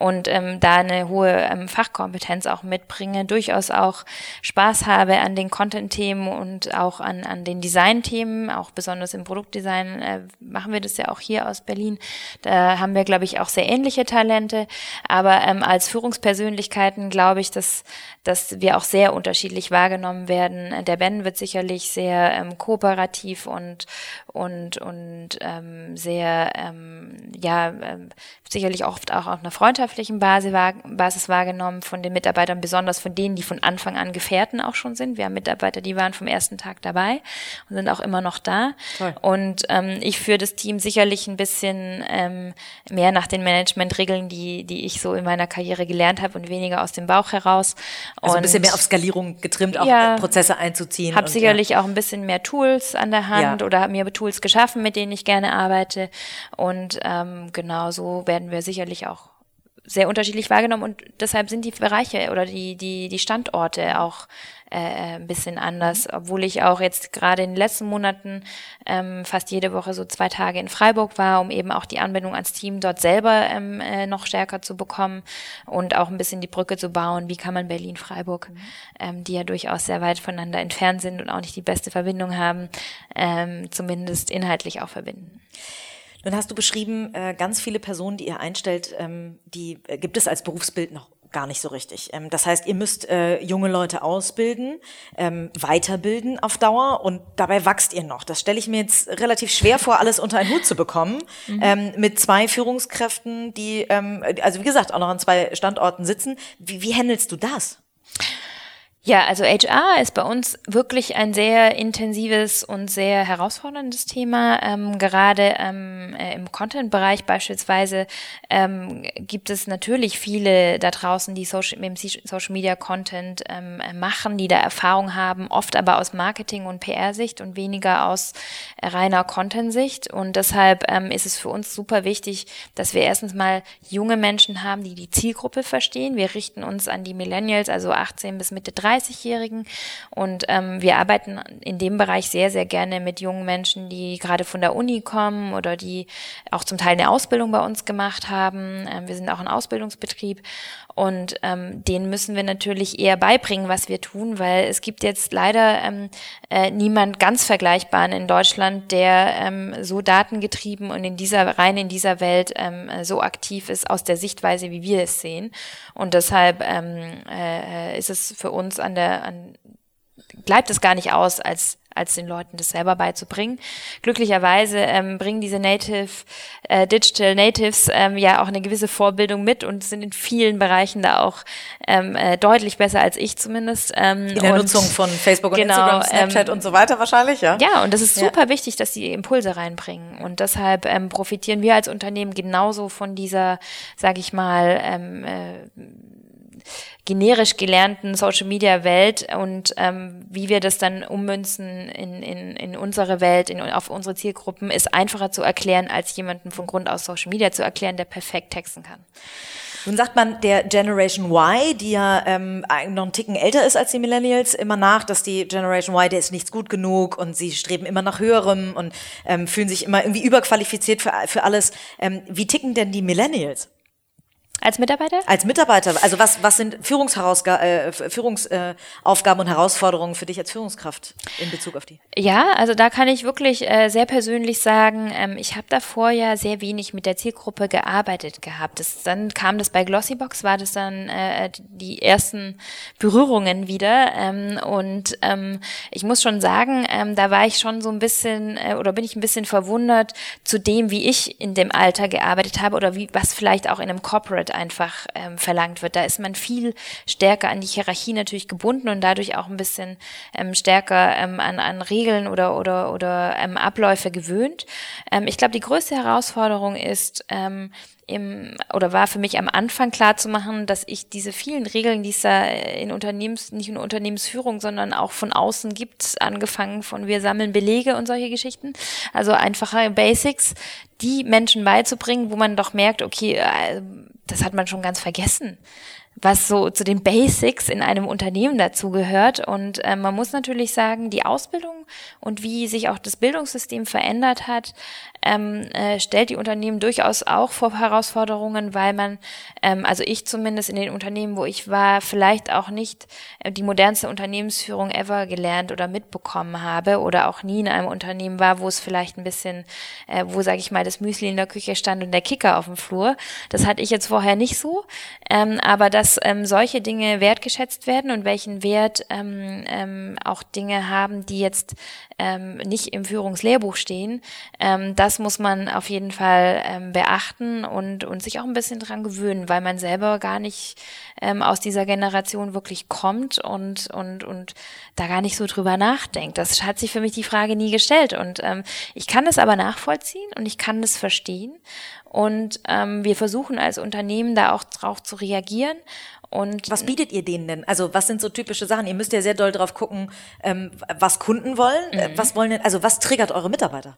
und ähm, da eine hohe ähm, Fachkompetenz auch mitbringe, durchaus auch Spaß habe an den Content-Themen und auch an, an den Design-Themen, auch besonders im Produktdesign äh, machen wir das ja auch hier aus Berlin. Da haben wir, glaube ich, auch sehr ähnliche Talente, aber ähm, als Führungspersönlichkeit Persönlichkeiten glaube ich, dass, dass wir auch sehr unterschiedlich wahrgenommen werden. Der Ben wird sicherlich sehr ähm, kooperativ und, und, und ähm, sehr, ähm, ja, ähm, sicherlich oft auch auf einer freundschaftlichen Basis, Basis wahrgenommen von den Mitarbeitern, besonders von denen, die von Anfang an Gefährten auch schon sind. Wir haben Mitarbeiter, die waren vom ersten Tag dabei und sind auch immer noch da. Toll. Und ähm, ich führe das Team sicherlich ein bisschen ähm, mehr nach den Managementregeln, die, die ich so in meiner Karriere gelernt habe und weniger aus dem Bauch heraus. Also ein bisschen mehr auf Skalierung getrimmt, auch ja, Prozesse einzuziehen. Habe sicherlich ja. auch ein bisschen mehr Tools an der Hand ja. oder habe mir Tools geschaffen, mit denen ich gerne arbeite. Und ähm, genau so werden wir sicherlich auch sehr unterschiedlich wahrgenommen und deshalb sind die Bereiche oder die, die, die Standorte auch äh, ein bisschen anders, obwohl ich auch jetzt gerade in den letzten Monaten ähm, fast jede Woche so zwei Tage in Freiburg war, um eben auch die Anbindung ans Team dort selber ähm, äh, noch stärker zu bekommen und auch ein bisschen die Brücke zu bauen, wie kann man Berlin-Freiburg, mhm. ähm, die ja durchaus sehr weit voneinander entfernt sind und auch nicht die beste Verbindung haben, ähm, zumindest inhaltlich auch verbinden. Nun hast du beschrieben, äh, ganz viele Personen, die ihr einstellt, ähm, die äh, gibt es als Berufsbild noch gar nicht so richtig. Ähm, das heißt, ihr müsst äh, junge Leute ausbilden, ähm, weiterbilden auf Dauer und dabei wachst ihr noch. Das stelle ich mir jetzt relativ schwer vor, alles unter einen Hut zu bekommen. Mhm. Ähm, mit zwei Führungskräften, die, ähm, also wie gesagt, auch noch an zwei Standorten sitzen. Wie, wie handelst du das? Ja, also HR ist bei uns wirklich ein sehr intensives und sehr herausforderndes Thema. Ähm, gerade ähm, äh, im Content-Bereich beispielsweise ähm, gibt es natürlich viele da draußen, die Social, mit Social Media Content ähm, machen, die da Erfahrung haben, oft aber aus Marketing- und PR-Sicht und weniger aus reiner Content-Sicht. Und deshalb ähm, ist es für uns super wichtig, dass wir erstens mal junge Menschen haben, die die Zielgruppe verstehen. Wir richten uns an die Millennials, also 18 bis Mitte 30 30-Jährigen. Und ähm, wir arbeiten in dem Bereich sehr, sehr gerne mit jungen Menschen, die gerade von der Uni kommen oder die auch zum Teil eine Ausbildung bei uns gemacht haben. Ähm, wir sind auch ein Ausbildungsbetrieb und ähm, denen müssen wir natürlich eher beibringen, was wir tun, weil es gibt jetzt leider ähm, äh, niemand ganz vergleichbaren in Deutschland, der ähm, so datengetrieben und in dieser rein in dieser Welt ähm, so aktiv ist aus der Sichtweise, wie wir es sehen. Und deshalb ähm, äh, ist es für uns an der an, bleibt es gar nicht aus, als als den Leuten das selber beizubringen. Glücklicherweise ähm, bringen diese Native, äh, Digital Natives ähm, ja auch eine gewisse Vorbildung mit und sind in vielen Bereichen da auch ähm, äh, deutlich besser als ich zumindest. Ähm, in der und, Nutzung von Facebook und genau, Instagram, Snapchat ähm, und so weiter wahrscheinlich, ja? Ja, und das ist super ja. wichtig, dass sie Impulse reinbringen. Und deshalb ähm, profitieren wir als Unternehmen genauso von dieser, sage ich mal, ähm, äh, generisch gelernten Social Media Welt und ähm, wie wir das dann ummünzen in, in, in unsere Welt, in, auf unsere Zielgruppen, ist einfacher zu erklären, als jemanden von Grund aus Social Media zu erklären, der perfekt texten kann. Nun sagt man der Generation Y, die ja ähm, noch einen Ticken älter ist als die Millennials, immer nach, dass die Generation Y, der ist nichts gut genug und sie streben immer nach höherem und ähm, fühlen sich immer irgendwie überqualifiziert für, für alles. Ähm, wie ticken denn die Millennials? Als Mitarbeiter? Als Mitarbeiter. Also was, was sind Führungsaufgaben äh, Führungs, äh, und Herausforderungen für dich als Führungskraft in Bezug auf die? Ja, also da kann ich wirklich äh, sehr persönlich sagen, ähm, ich habe davor ja sehr wenig mit der Zielgruppe gearbeitet gehabt. Das, dann kam das bei Glossybox, war das dann äh, die ersten Berührungen wieder. Ähm, und ähm, ich muss schon sagen, ähm, da war ich schon so ein bisschen äh, oder bin ich ein bisschen verwundert zu dem, wie ich in dem Alter gearbeitet habe oder wie was vielleicht auch in einem Corporate einfach ähm, verlangt wird. Da ist man viel stärker an die Hierarchie natürlich gebunden und dadurch auch ein bisschen ähm, stärker ähm, an, an Regeln oder oder oder ähm, Abläufe gewöhnt. Ähm, ich glaube, die größte Herausforderung ist ähm, im, oder war für mich am Anfang klar zu machen, dass ich diese vielen Regeln, die es da in Unternehmens, nicht nur Unternehmensführung, sondern auch von außen gibt, angefangen von wir sammeln Belege und solche Geschichten, also einfache Basics, die Menschen beizubringen, wo man doch merkt, okay, äh, das hat man schon ganz vergessen was so zu den Basics in einem Unternehmen dazugehört. Und äh, man muss natürlich sagen, die Ausbildung und wie sich auch das Bildungssystem verändert hat, ähm, äh, stellt die Unternehmen durchaus auch vor Herausforderungen, weil man, ähm, also ich zumindest in den Unternehmen, wo ich war, vielleicht auch nicht äh, die modernste Unternehmensführung ever gelernt oder mitbekommen habe oder auch nie in einem Unternehmen war, wo es vielleicht ein bisschen, äh, wo sage ich mal, das Müsli in der Küche stand und der Kicker auf dem Flur. Das hatte ich jetzt vorher nicht so, ähm, aber dass ähm, solche Dinge wertgeschätzt werden und welchen Wert ähm, ähm, auch Dinge haben, die jetzt ähm, nicht im Führungslehrbuch stehen, ähm, das muss man auf jeden Fall ähm, beachten und, und sich auch ein bisschen dran gewöhnen, weil man selber gar nicht ähm, aus dieser Generation wirklich kommt und, und, und da gar nicht so drüber nachdenkt. Das hat sich für mich die Frage nie gestellt und ähm, ich kann das aber nachvollziehen und ich kann das verstehen und ähm, wir versuchen als Unternehmen da auch drauf zu reagieren und was bietet ihr denen denn? Also was sind so typische Sachen? Ihr müsst ja sehr doll drauf gucken, ähm, was Kunden wollen. Äh, mhm. Was wollen denn, also was triggert eure Mitarbeiter?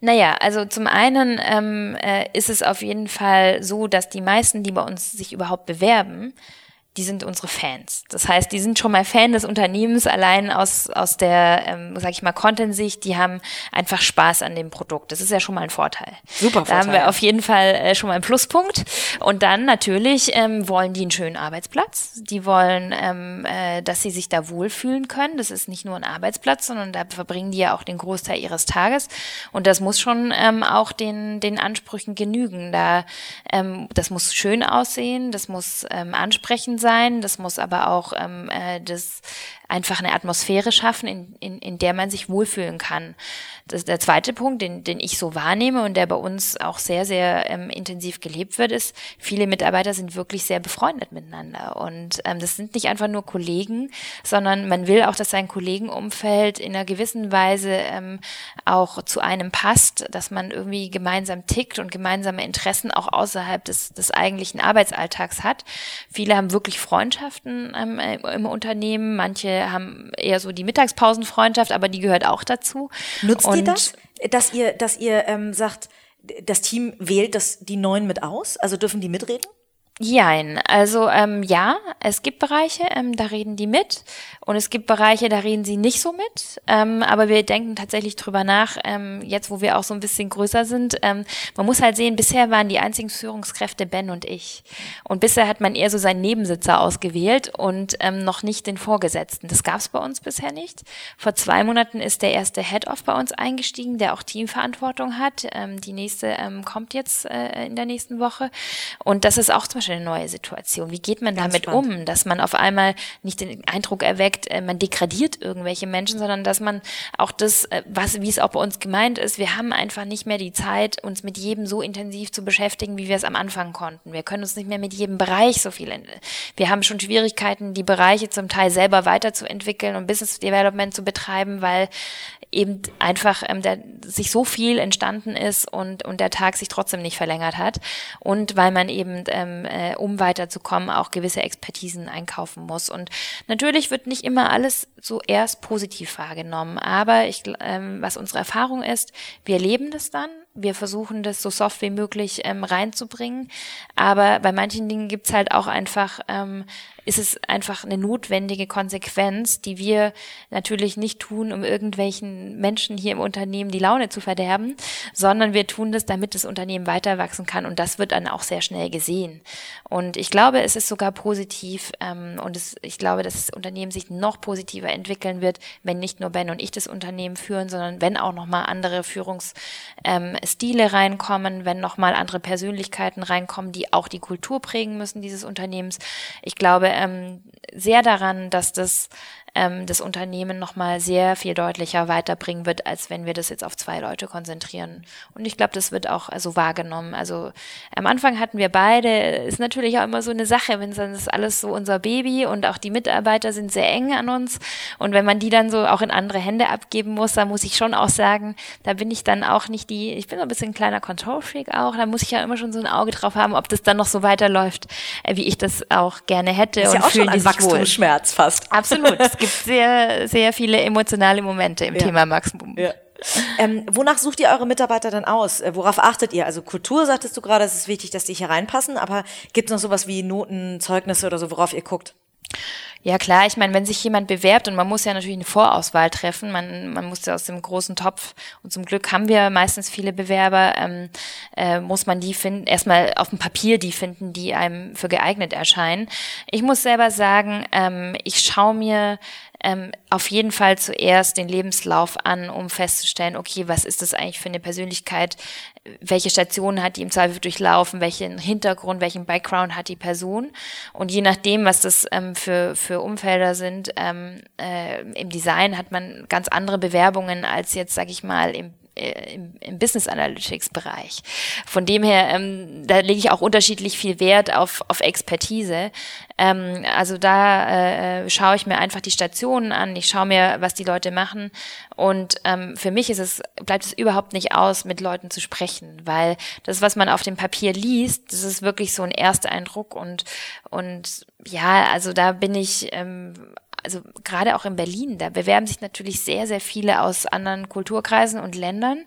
Naja, also zum einen ähm, äh, ist es auf jeden Fall so, dass die meisten, die bei uns sich überhaupt bewerben, die sind unsere Fans. Das heißt, die sind schon mal Fan des Unternehmens, allein aus, aus der, ähm, sag ich mal, Content-Sicht, die haben einfach Spaß an dem Produkt. Das ist ja schon mal ein Vorteil. Super Vorteil. Da haben wir auf jeden Fall äh, schon mal einen Pluspunkt. Und dann natürlich ähm, wollen die einen schönen Arbeitsplatz. Die wollen, ähm, äh, dass sie sich da wohlfühlen können. Das ist nicht nur ein Arbeitsplatz, sondern da verbringen die ja auch den Großteil ihres Tages. Und das muss schon ähm, auch den, den Ansprüchen genügen. Da, ähm, das muss schön aussehen, das muss ähm, ansprechend sein sein, das muss aber auch ähm, äh, das einfach eine Atmosphäre schaffen, in, in, in der man sich wohlfühlen kann. Das, der zweite Punkt, den, den ich so wahrnehme und der bei uns auch sehr, sehr ähm, intensiv gelebt wird, ist, viele Mitarbeiter sind wirklich sehr befreundet miteinander. Und ähm, das sind nicht einfach nur Kollegen, sondern man will auch, dass sein Kollegenumfeld in einer gewissen Weise ähm, auch zu einem passt, dass man irgendwie gemeinsam tickt und gemeinsame Interessen auch außerhalb des, des eigentlichen Arbeitsalltags hat. Viele haben wirklich Freundschaften ähm, äh, im Unternehmen, manche haben eher so die Mittagspausenfreundschaft, aber die gehört auch dazu. Nutzt ihr das, dass ihr, dass ihr ähm, sagt, das Team wählt das die Neuen mit aus? Also dürfen die mitreden? Jein, also ähm, ja, es gibt Bereiche, ähm, da reden die mit und es gibt Bereiche, da reden sie nicht so mit, ähm, aber wir denken tatsächlich drüber nach, ähm, jetzt wo wir auch so ein bisschen größer sind. Ähm, man muss halt sehen, bisher waren die einzigen Führungskräfte Ben und ich und bisher hat man eher so seinen Nebensitzer ausgewählt und ähm, noch nicht den Vorgesetzten. Das gab es bei uns bisher nicht. Vor zwei Monaten ist der erste Head-Off bei uns eingestiegen, der auch Teamverantwortung hat. Ähm, die nächste ähm, kommt jetzt äh, in der nächsten Woche und das ist auch zum Beispiel eine neue Situation. Wie geht man Ganz damit spannend. um, dass man auf einmal nicht den Eindruck erweckt, äh, man degradiert irgendwelche Menschen, sondern dass man auch das, äh, was, wie es auch bei uns gemeint ist, wir haben einfach nicht mehr die Zeit, uns mit jedem so intensiv zu beschäftigen, wie wir es am Anfang konnten. Wir können uns nicht mehr mit jedem Bereich so viel, wir haben schon Schwierigkeiten, die Bereiche zum Teil selber weiterzuentwickeln und Business Development zu betreiben, weil eben einfach ähm, der, sich so viel entstanden ist und, und der Tag sich trotzdem nicht verlängert hat und weil man eben, ähm, äh, um weiterzukommen, auch gewisse Expertisen einkaufen muss. Und natürlich wird nicht immer alles so erst positiv wahrgenommen, aber ich, ähm, was unsere Erfahrung ist, wir erleben das dann Wir versuchen das so soft wie möglich ähm, reinzubringen. Aber bei manchen Dingen gibt's halt auch einfach ähm, ist es einfach eine notwendige Konsequenz, die wir natürlich nicht tun, um irgendwelchen Menschen hier im Unternehmen die Laune zu verderben, sondern wir tun das, damit das Unternehmen weiter wachsen kann und das wird dann auch sehr schnell gesehen. Und ich glaube, es ist sogar positiv ähm, und es, ich glaube, dass das Unternehmen sich noch positiver entwickeln wird, wenn nicht nur Ben und ich das Unternehmen führen, sondern wenn auch nochmal andere Führungsstile ähm, reinkommen, wenn nochmal andere Persönlichkeiten reinkommen, die auch die Kultur prägen müssen dieses Unternehmens. Ich glaube, ähm, sehr daran, dass das ähm, das Unternehmen nochmal sehr viel deutlicher weiterbringen wird, als wenn wir das jetzt auf zwei Leute konzentrieren. Und ich glaube, das wird auch also wahrgenommen. Also am Anfang hatten wir beide, ist natürlich auch immer so eine Sache, wenn dann ist alles so unser Baby und auch die Mitarbeiter sind sehr eng an uns. Und wenn man die dann so auch in andere Hände abgeben muss, da muss ich schon auch sagen, da bin ich dann auch nicht die, ich bin so ein bisschen ein kleiner Control-Freak auch, da muss ich ja immer schon so ein Auge drauf haben, ob das dann noch so weiterläuft, äh, wie ich das auch gerne hätte. Das ist und ja auch schon ein Wachstumsschmerz fast. Absolut. Sehr, sehr viele emotionale Momente im ja. Thema Maximum. Ja. Ähm, wonach sucht ihr eure Mitarbeiter denn aus? Äh, worauf achtet ihr? Also Kultur, sagtest du gerade, es ist wichtig, dass die hier reinpassen, aber gibt es noch sowas wie Noten, Zeugnisse oder so, worauf ihr guckt? Ja klar, ich meine, wenn sich jemand bewerbt und man muss ja natürlich eine Vorauswahl treffen, man, man muss ja aus dem großen Topf und zum Glück haben wir meistens viele Bewerber, ähm, äh, muss man die finden, erstmal auf dem Papier die finden, die einem für geeignet erscheinen. Ich muss selber sagen, ähm, ich schaue mir ähm, auf jeden Fall zuerst den Lebenslauf an, um festzustellen, okay, was ist das eigentlich für eine Persönlichkeit, welche Stationen hat die im Zweifel durchlaufen, welchen Hintergrund, welchen Background hat die Person. Und je nachdem, was das ähm, für, für Umfelder sind, ähm, äh, im Design hat man ganz andere Bewerbungen als jetzt, sag ich mal, im im, im Business Analytics Bereich. Von dem her, ähm, da lege ich auch unterschiedlich viel Wert auf, auf Expertise. Ähm, also da äh, äh, schaue ich mir einfach die Stationen an, ich schaue mir, was die Leute machen. Und ähm, für mich ist es, bleibt es überhaupt nicht aus, mit Leuten zu sprechen, weil das, was man auf dem Papier liest, das ist wirklich so ein erster Eindruck und, und ja, also da bin ich ähm, also gerade auch in Berlin, da bewerben sich natürlich sehr, sehr viele aus anderen Kulturkreisen und Ländern.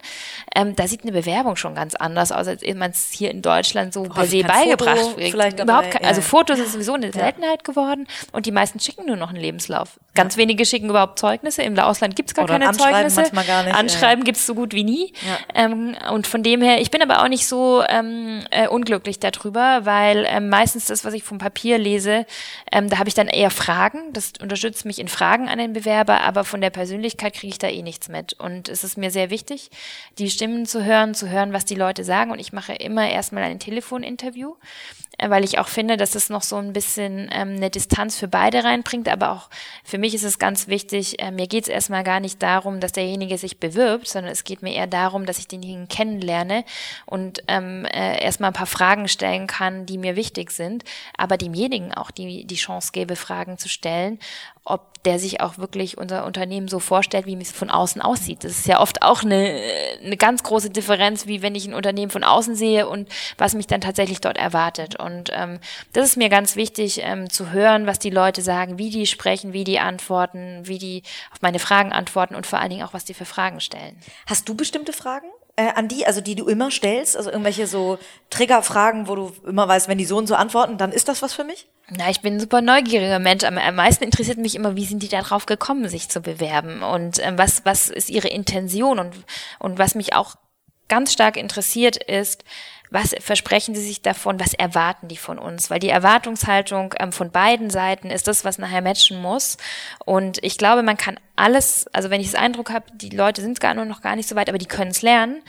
Ähm, da sieht eine Bewerbung schon ganz anders aus, als man es hier in Deutschland so per se beigebracht Foto vielleicht Überhaupt kein, Also Fotos ist sowieso eine Seltenheit ja. geworden und die meisten schicken nur noch einen Lebenslauf. Ganz ja. wenige schicken überhaupt Zeugnisse. Im Ausland gibt's gar Oder keine Anschreiben Zeugnisse. Manchmal gar nicht. Anschreiben ja. gibt's so gut wie nie. Ähm, und von dem her, ich bin aber auch nicht so ähm, äh, unglücklich darüber, weil ähm, meistens das, was ich vom Papier lese, ähm, da habe ich dann eher Fragen. Das unterstützt mich in Fragen an den Bewerber, aber von der Persönlichkeit kriege ich da eh nichts mit. Und es ist mir sehr wichtig, die Stimmen zu hören, zu hören, was die Leute sagen. Und ich mache immer erstmal ein Telefoninterview äh, weil ich auch finde, dass es noch so ein bisschen ähm, eine Distanz für beide reinbringt. Aber auch für mich ist es ganz wichtig, äh, mir geht es erstmal gar nicht darum, dass derjenige sich bewirbt, sondern es geht mir eher darum, dass ich denjenigen kennenlerne und ähm, äh, erstmal ein paar Fragen stellen kann, die mir wichtig sind, aber demjenigen auch die, die Chance gebe, Fragen zu stellen ob der sich auch wirklich unser Unternehmen so vorstellt, wie es von außen aussieht. Das ist ja oft auch eine, eine ganz große Differenz, wie wenn ich ein Unternehmen von außen sehe und was mich dann tatsächlich dort erwartet. Und ähm, das ist mir ganz wichtig ähm, zu hören, was die Leute sagen, wie die sprechen, wie die antworten, wie die auf meine Fragen antworten und vor allen Dingen auch, was die für Fragen stellen. Hast du bestimmte Fragen? Äh, an die, also die du immer stellst, also irgendwelche so Triggerfragen, wo du immer weißt, wenn die so und so antworten, dann ist das was für mich? Na, ich bin ein super neugieriger Mensch. Am, am meisten interessiert mich immer, wie sind die darauf gekommen, sich zu bewerben und ähm, was was ist ihre Intention und und was mich auch ganz stark interessiert ist, was versprechen sie sich davon, was erwarten die von uns? Weil die Erwartungshaltung ähm, von beiden Seiten ist das, was nachher matchen muss. Und ich glaube, man kann alles, also wenn ich das Eindruck habe, die Leute sind gar noch gar nicht so weit, aber die können es lernen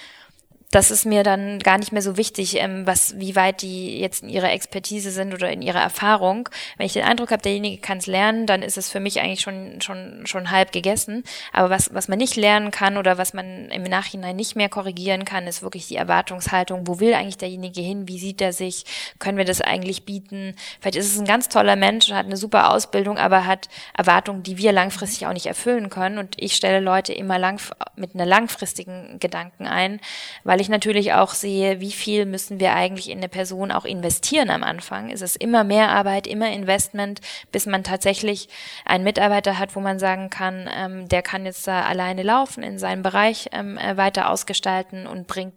das ist mir dann gar nicht mehr so wichtig, ähm, was, wie weit die jetzt in ihrer Expertise sind oder in ihrer Erfahrung. Wenn ich den Eindruck habe, derjenige kann es lernen, dann ist es für mich eigentlich schon, schon, schon halb gegessen. Aber was, was man nicht lernen kann oder was man im Nachhinein nicht mehr korrigieren kann, ist wirklich die Erwartungshaltung. Wo will eigentlich derjenige hin? Wie sieht er sich? Können wir das eigentlich bieten? Vielleicht ist es ein ganz toller Mensch und hat eine super Ausbildung, aber hat Erwartungen, die wir langfristig auch nicht erfüllen können. Und ich stelle Leute immer lang, mit einer langfristigen Gedanken ein, weil ich natürlich auch sehe, wie viel müssen wir eigentlich in eine Person auch investieren am Anfang. Es ist immer mehr Arbeit, immer Investment, bis man tatsächlich einen Mitarbeiter hat, wo man sagen kann, ähm, der kann jetzt da alleine laufen, in seinem Bereich ähm, äh, weiter ausgestalten und bringt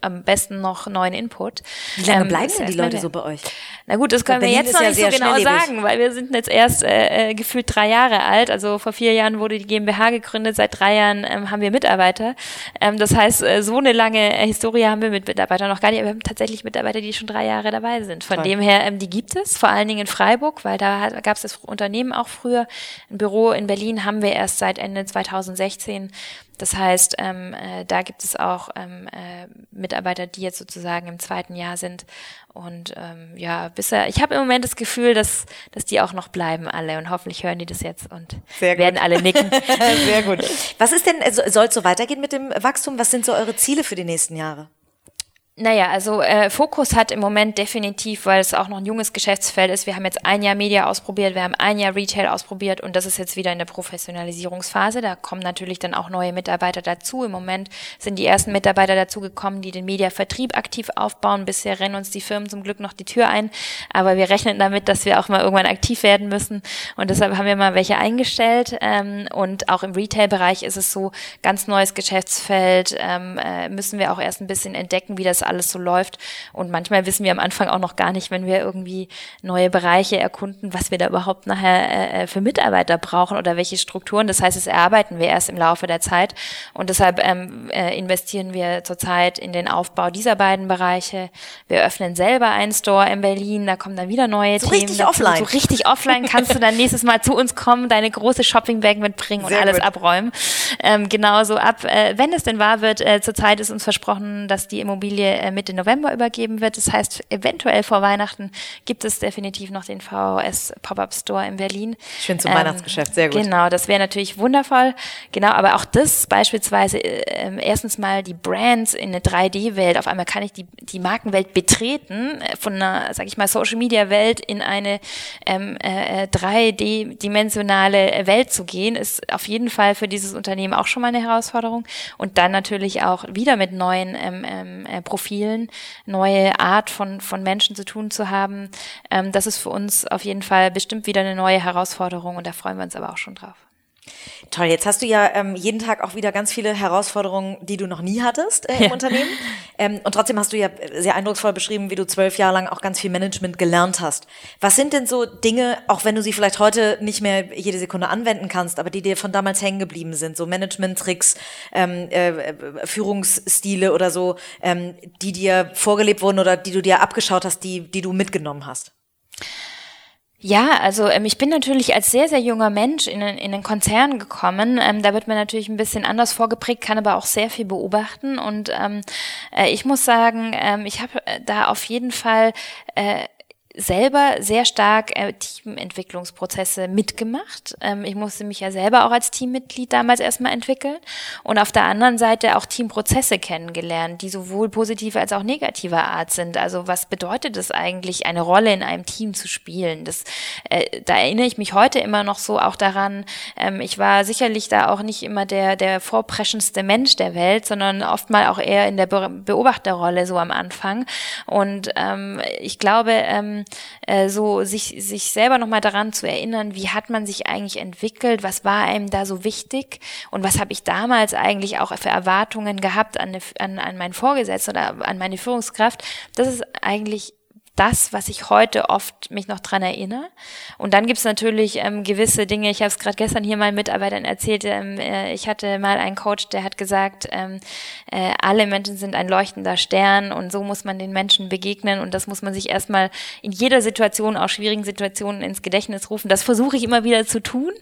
am besten noch neuen Input. Wie lange ähm, bleiben denn die Leute so bei euch? Na gut, das können wir jetzt noch ja nicht so genau sagen, weil wir sind jetzt erst äh, äh, gefühlt drei Jahre alt. Also vor vier Jahren wurde die GmbH gegründet, seit drei Jahren ähm, haben wir Mitarbeiter. Ähm, das heißt, äh, so eine lange äh, Historie haben wir mit Mitarbeitern noch gar nicht. Aber wir haben tatsächlich Mitarbeiter, die schon drei Jahre dabei sind. Von Toll. dem her, ähm, die gibt es, vor allen Dingen in Freiburg, weil da gab es das Unternehmen auch früher. Ein Büro in Berlin haben wir erst seit Ende 2016. Das heißt, ähm, äh, da gibt es auch ähm, äh, Mitarbeiter, die jetzt sozusagen im zweiten Jahr sind. Und ähm, ja, bisher, ich habe im Moment das Gefühl, dass, dass die auch noch bleiben alle und hoffentlich hören die das jetzt und werden alle nicken. Sehr gut. Was ist denn, soll es so weitergehen mit dem Wachstum? Was sind so eure Ziele für die nächsten Jahre? Naja, also äh, Fokus hat im Moment definitiv, weil es auch noch ein junges Geschäftsfeld ist. Wir haben jetzt ein Jahr Media ausprobiert, wir haben ein Jahr Retail ausprobiert und das ist jetzt wieder in der Professionalisierungsphase. Da kommen natürlich dann auch neue Mitarbeiter dazu. Im Moment sind die ersten Mitarbeiter dazu gekommen, die den Media-Vertrieb aktiv aufbauen. Bisher rennen uns die Firmen zum Glück noch die Tür ein, aber wir rechnen damit, dass wir auch mal irgendwann aktiv werden müssen und deshalb haben wir mal welche eingestellt. Ähm, und auch im Retail-Bereich ist es so, ganz neues Geschäftsfeld, ähm, äh, müssen wir auch erst ein bisschen entdecken, wie das alles so läuft. Und manchmal wissen wir am Anfang auch noch gar nicht, wenn wir irgendwie neue Bereiche erkunden, was wir da überhaupt nachher äh, äh, für Mitarbeiter brauchen oder welche Strukturen. Das heißt, das erarbeiten wir erst im Laufe der Zeit. Und deshalb ähm, äh, investieren wir zurzeit in den Aufbau dieser beiden Bereiche. Wir öffnen selber einen Store in Berlin, da kommen dann wieder neue so Themen. Richtig dazu. offline. So richtig offline kannst du dann nächstes Mal zu uns kommen, deine große Shoppingbag mitbringen Sehr und alles gut. abräumen. Ähm, genauso ab, äh, wenn es denn wahr wird, äh, zurzeit ist uns versprochen, dass die Immobilie äh, Mitte November übergeben wird. Das heißt, eventuell vor Weihnachten gibt es definitiv noch den VHS Pop-Up Store in Berlin. Schön zum ähm, Weihnachtsgeschäft, sehr gut. Genau, das wäre natürlich wundervoll. Genau, aber auch das beispielsweise, äh, erstens mal die Brands in eine 3D-Welt. Auf einmal kann ich die, die Markenwelt betreten, äh, von einer, sag ich mal, Social-Media-Welt in eine ähm, äh, 3D-dimensionale äh, Welt zu gehen, ist auf jeden Fall für dieses Unternehmen auch schon mal eine Herausforderung. Und dann natürlich auch wieder mit neuen ähm, ähm, äh, Profilen, neue Art von, von Menschen zu tun zu haben. Ähm, das ist für uns auf jeden Fall bestimmt wieder eine neue Herausforderung und da freuen wir uns aber auch schon drauf. Toll, jetzt hast du ja ähm, jeden Tag auch wieder ganz viele Herausforderungen, die du noch nie hattest äh, im ja. Unternehmen. Ähm, und trotzdem hast du ja sehr eindrucksvoll beschrieben, wie du zwölf Jahre lang auch ganz viel Management gelernt hast. Was sind denn so Dinge, auch wenn du sie vielleicht heute nicht mehr jede Sekunde anwenden kannst, aber die dir von damals hängen geblieben sind, so Management-Tricks, ähm, äh, Führungsstile oder so, ähm, die dir vorgelebt wurden oder die du dir abgeschaut hast, die, die du mitgenommen hast? Ja, also ähm, ich bin natürlich als sehr, sehr junger Mensch in, in den Konzern gekommen. Ähm, da wird man natürlich ein bisschen anders vorgeprägt, kann aber auch sehr viel beobachten. Und ähm, äh, ich muss sagen, ähm, ich habe äh, da auf jeden Fall äh, selber sehr stark äh, Teamentwicklungsprozesse mitgemacht. Ähm, ich musste mich ja selber auch als Teammitglied damals erstmal entwickeln und auf der anderen Seite auch Teamprozesse kennengelernt, die sowohl positive als auch negativer Art sind. Also was bedeutet es eigentlich, eine Rolle in einem Team zu spielen? Das, äh, da erinnere ich mich heute immer noch so auch daran. Ähm, ich war sicherlich da auch nicht immer der der vorpreschendste Mensch der Welt, sondern oftmal auch eher in der Be Beobachterrolle so am Anfang. Und ähm, ich glaube ähm, äh, so sich, sich selber nochmal daran zu erinnern, wie hat man sich eigentlich entwickelt, was war einem da so wichtig und was habe ich damals eigentlich auch für Erwartungen gehabt an, eine, an, an meinen Vorgesetzten oder an meine Führungskraft. Das ist eigentlich das, was ich heute oft mich noch dran erinnere. Und dann gibt's natürlich ähm, gewisse Dinge, ich habe es gerade gestern hier mal Mitarbeitern erzählt, ähm, äh, ich hatte mal einen Coach, der hat gesagt, ähm, äh, alle Menschen sind ein leuchtender Stern und so muss man den Menschen begegnen und das muss man sich erstmal in jeder Situation, auch schwierigen Situationen ins Gedächtnis rufen. Das versuche ich immer wieder zu tun.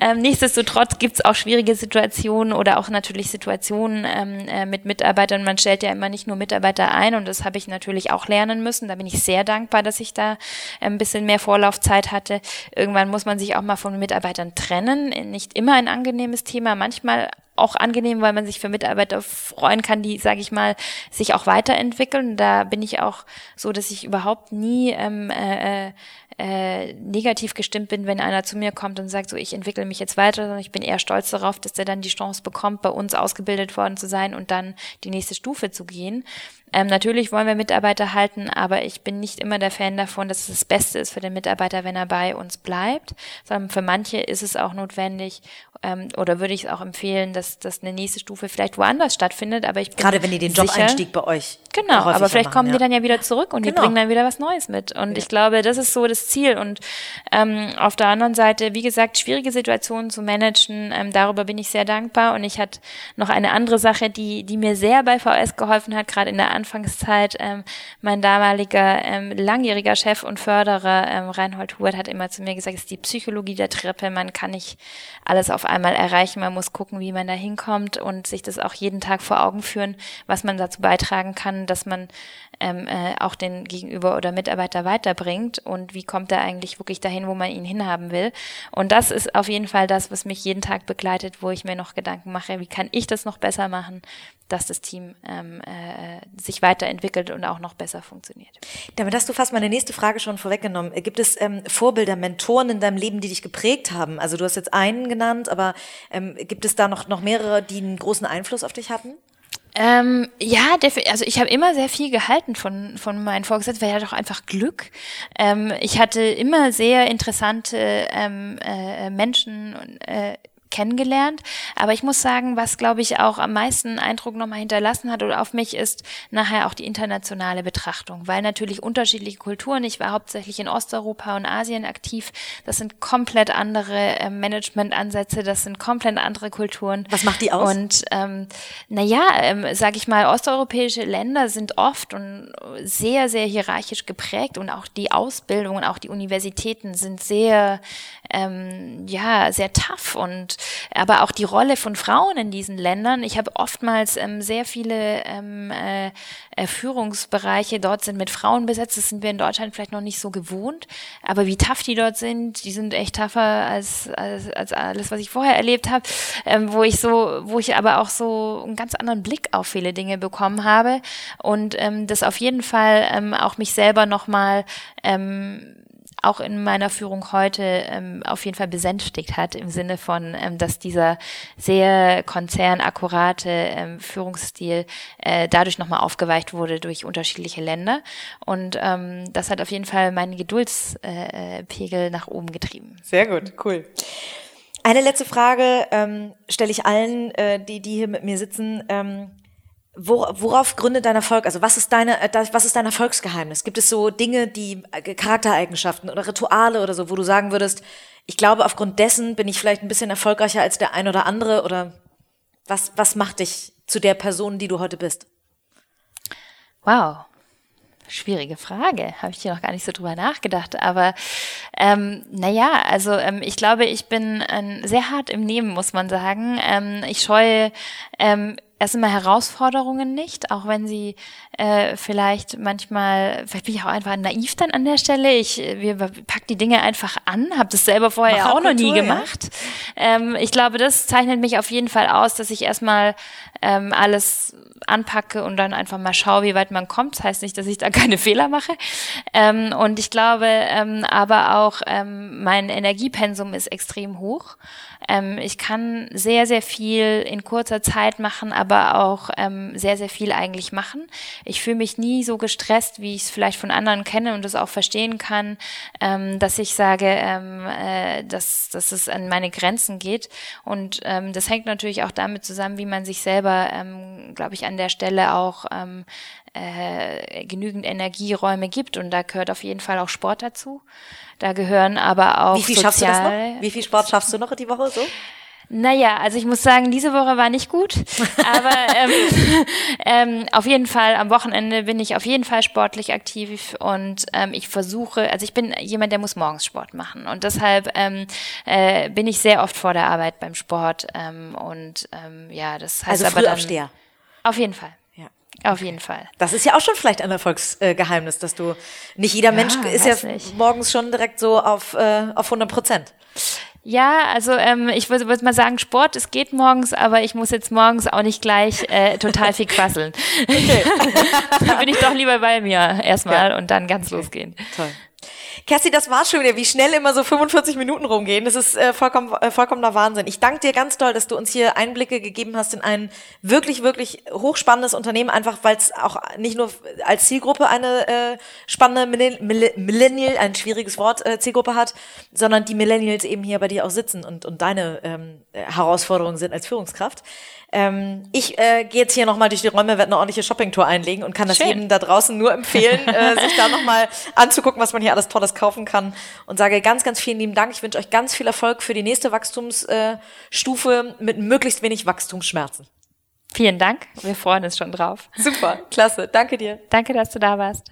Ähm, nichtsdestotrotz gibt's auch schwierige Situationen oder auch natürlich Situationen ähm, äh, mit Mitarbeitern. Man stellt ja immer nicht nur Mitarbeiter ein und das habe ich natürlich auch lernen müssen. Da bin ich sehr sehr dankbar, dass ich da ein bisschen mehr Vorlaufzeit hatte. Irgendwann muss man sich auch mal von Mitarbeitern trennen. Nicht immer ein angenehmes Thema, manchmal auch angenehm, weil man sich für Mitarbeiter freuen kann, die, sage ich mal, sich auch weiterentwickeln. Da bin ich auch so, dass ich überhaupt nie ähm, äh, äh, negativ gestimmt bin, wenn einer zu mir kommt und sagt, so ich entwickle mich jetzt weiter, sondern ich bin eher stolz darauf, dass er dann die Chance bekommt, bei uns ausgebildet worden zu sein und dann die nächste Stufe zu gehen. Ähm, natürlich wollen wir Mitarbeiter halten, aber ich bin nicht immer der Fan davon, dass es das Beste ist für den Mitarbeiter, wenn er bei uns bleibt, sondern für manche ist es auch notwendig ähm, oder würde ich es auch empfehlen, dass, dass eine nächste Stufe vielleicht woanders stattfindet. Aber ich bin gerade wenn ihr den Job-Einstieg bei euch Genau, aber vielleicht machen, kommen ja. die dann ja wieder zurück und genau. die bringen dann wieder was Neues mit. Und ja. ich glaube, das ist so das Ziel. Und ähm, auf der anderen Seite, wie gesagt, schwierige Situationen zu managen, ähm, darüber bin ich sehr dankbar. Und ich hatte noch eine andere Sache, die, die mir sehr bei VS geholfen hat, gerade in der Anfangszeit. Ähm, mein damaliger ähm, langjähriger Chef und Förderer, ähm, Reinhold Hubert, hat immer zu mir gesagt, es ist die Psychologie der Treppe. Man kann nicht alles auf einmal erreichen. Man muss gucken, wie man da hinkommt und sich das auch jeden Tag vor Augen führen, was man dazu beitragen kann, dass man ähm, äh, auch den Gegenüber oder Mitarbeiter weiterbringt und wie kommt er eigentlich wirklich dahin, wo man ihn hinhaben will. Und das ist auf jeden Fall das, was mich jeden Tag begleitet, wo ich mir noch Gedanken mache, wie kann ich das noch besser machen, dass das Team ähm, äh, sich weiterentwickelt und auch noch besser funktioniert. Damit hast du fast meine nächste Frage schon vorweggenommen. Gibt es ähm, Vorbilder, Mentoren in deinem Leben, die dich geprägt haben? Also du hast jetzt einen genannt, aber ähm, gibt es da noch, noch mehrere, die einen großen Einfluss auf dich hatten? Ähm, ja, also ich habe immer sehr viel gehalten von, von meinen Vorgesetzten, weil er doch einfach Glück. Ähm, ich hatte immer sehr interessante ähm, äh, Menschen äh, kennengelernt. Aber ich muss sagen, was glaube ich auch am meisten Eindruck nochmal hinterlassen hat oder auf mich ist nachher auch die internationale Betrachtung, weil natürlich unterschiedliche Kulturen, ich war hauptsächlich in Osteuropa und Asien aktiv, das sind komplett andere äh, Managementansätze, das sind komplett andere Kulturen. Was macht die aus? Und ähm, naja, ähm, sage ich mal, osteuropäische Länder sind oft und sehr, sehr hierarchisch geprägt und auch die Ausbildung und auch die Universitäten sind sehr, ähm, ja, sehr tough und aber auch die Rolle von Frauen in diesen Ländern. Ich habe oftmals ähm, sehr viele ähm, äh, Führungsbereiche dort sind mit Frauen besetzt. Das sind wir in Deutschland vielleicht noch nicht so gewohnt. Aber wie tough die dort sind, die sind echt tougher als, als, als alles, was ich vorher erlebt habe, ähm, wo ich so, wo ich aber auch so einen ganz anderen Blick auf viele Dinge bekommen habe und ähm, das auf jeden Fall ähm, auch mich selber nochmal ähm, auch in meiner Führung heute ähm, auf jeden Fall besänftigt hat, im Sinne von, ähm, dass dieser sehr konzernakkurate ähm, Führungsstil äh, dadurch nochmal aufgeweicht wurde durch unterschiedliche Länder. Und ähm, das hat auf jeden Fall meinen Geduldspegel äh, nach oben getrieben. Sehr gut, cool. Eine letzte Frage ähm, stelle ich allen, äh, die, die hier mit mir sitzen. Ähm, worauf gründet dein Erfolg? Also was ist deine, äh, was ist dein Erfolgsgeheimnis? Gibt es so Dinge, die äh, Charaktereigenschaften oder Rituale oder so, wo du sagen würdest, ich glaube, aufgrund dessen bin ich vielleicht ein bisschen erfolgreicher als der ein oder andere oder was, was macht dich zu der Person, die du heute bist? Wow. Schwierige Frage, habe ich hier noch gar nicht so drüber nachgedacht. Aber ähm, naja, also ähm, ich glaube, ich bin ähm, sehr hart im Nehmen, muss man sagen. Ähm, ich scheue ähm, erst einmal Herausforderungen nicht, auch wenn sie äh, vielleicht manchmal, vielleicht bin ich auch einfach naiv dann an der Stelle. Ich, wir pack die Dinge einfach an, habe das selber vorher Mach auch noch nie gemacht. Ja? Ähm, ich glaube, das zeichnet mich auf jeden Fall aus, dass ich erstmal ähm, alles anpacke und dann einfach mal schaue, wie weit man kommt. Das heißt nicht, dass ich da keine Fehler mache. Ähm, und ich glaube, ähm, aber auch ähm, mein Energiepensum ist extrem hoch. Ähm, ich kann sehr, sehr viel in kurzer Zeit machen, aber auch ähm, sehr, sehr viel eigentlich machen. Ich fühle mich nie so gestresst, wie ich es vielleicht von anderen kenne und das auch verstehen kann, ähm, dass ich sage, ähm, äh, dass, dass es an meine Grenzen geht. Und ähm, das hängt natürlich auch damit zusammen, wie man sich selber, ähm, glaube ich, an der Stelle auch äh, genügend Energieräume gibt. Und da gehört auf jeden Fall auch Sport dazu. Da gehören aber auch. Wie viel schaffst du das noch? Wie viel Sport schaffst du noch die Woche so? Naja, also ich muss sagen, diese Woche war nicht gut, aber ähm, ähm, auf jeden Fall am Wochenende bin ich auf jeden Fall sportlich aktiv und ähm, ich versuche, also ich bin jemand, der muss morgens Sport machen und deshalb ähm, äh, bin ich sehr oft vor der Arbeit beim Sport ähm, und ähm, ja, das heißt also aber dann. Auf jeden Fall. Auf jeden Fall. Das ist ja auch schon vielleicht ein Erfolgsgeheimnis, dass du nicht jeder ja, Mensch ist ja nicht. morgens schon direkt so auf, äh, auf 100 Prozent. Ja, also ähm, ich würde würd mal sagen, Sport, es geht morgens, aber ich muss jetzt morgens auch nicht gleich äh, total viel quasseln. Okay. da bin ich doch lieber bei mir erstmal ja. und dann ganz okay. losgehen. Toll. Kerstin, das war schon wieder, wie schnell immer so 45 Minuten rumgehen. Das ist äh, vollkommen, äh, vollkommener Wahnsinn. Ich danke dir ganz doll, dass du uns hier Einblicke gegeben hast in ein wirklich, wirklich hochspannendes Unternehmen, einfach weil es auch nicht nur als Zielgruppe eine äh, spannende Millennial, ein schwieriges Wort, äh, Zielgruppe hat, sondern die Millennials eben hier bei dir auch sitzen und, und deine ähm, Herausforderungen sind als Führungskraft. Ähm, ich äh, gehe jetzt hier nochmal durch die Räume, werde eine ordentliche Shoppingtour einlegen und kann das Schön. jedem da draußen nur empfehlen, äh, sich da nochmal anzugucken, was man hier alles Tolles kaufen kann. Und sage ganz, ganz vielen lieben Dank. Ich wünsche euch ganz viel Erfolg für die nächste Wachstumsstufe äh, mit möglichst wenig Wachstumsschmerzen. Vielen Dank. Wir freuen uns schon drauf. Super, klasse. Danke dir. Danke, dass du da warst.